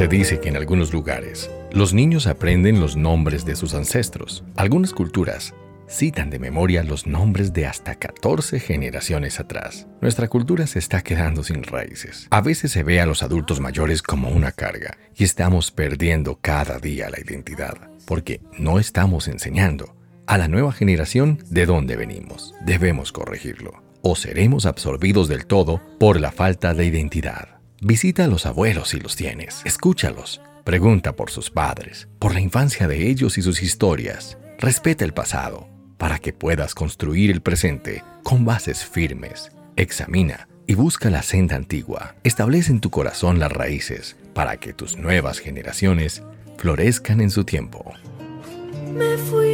Se dice que en algunos lugares los niños aprenden los nombres de sus ancestros. Algunas culturas citan de memoria los nombres de hasta 14 generaciones atrás. Nuestra cultura se está quedando sin raíces. A veces se ve a los adultos mayores como una carga y estamos perdiendo cada día la identidad porque no estamos enseñando a la nueva generación de dónde venimos. Debemos corregirlo o seremos absorbidos del todo por la falta de identidad. Visita a los abuelos si los tienes, escúchalos, pregunta por sus padres, por la infancia de ellos y sus historias. Respeta el pasado para que puedas construir el presente con bases firmes. Examina y busca la senda antigua. Establece en tu corazón las raíces para que tus nuevas generaciones florezcan en su tiempo. Me fui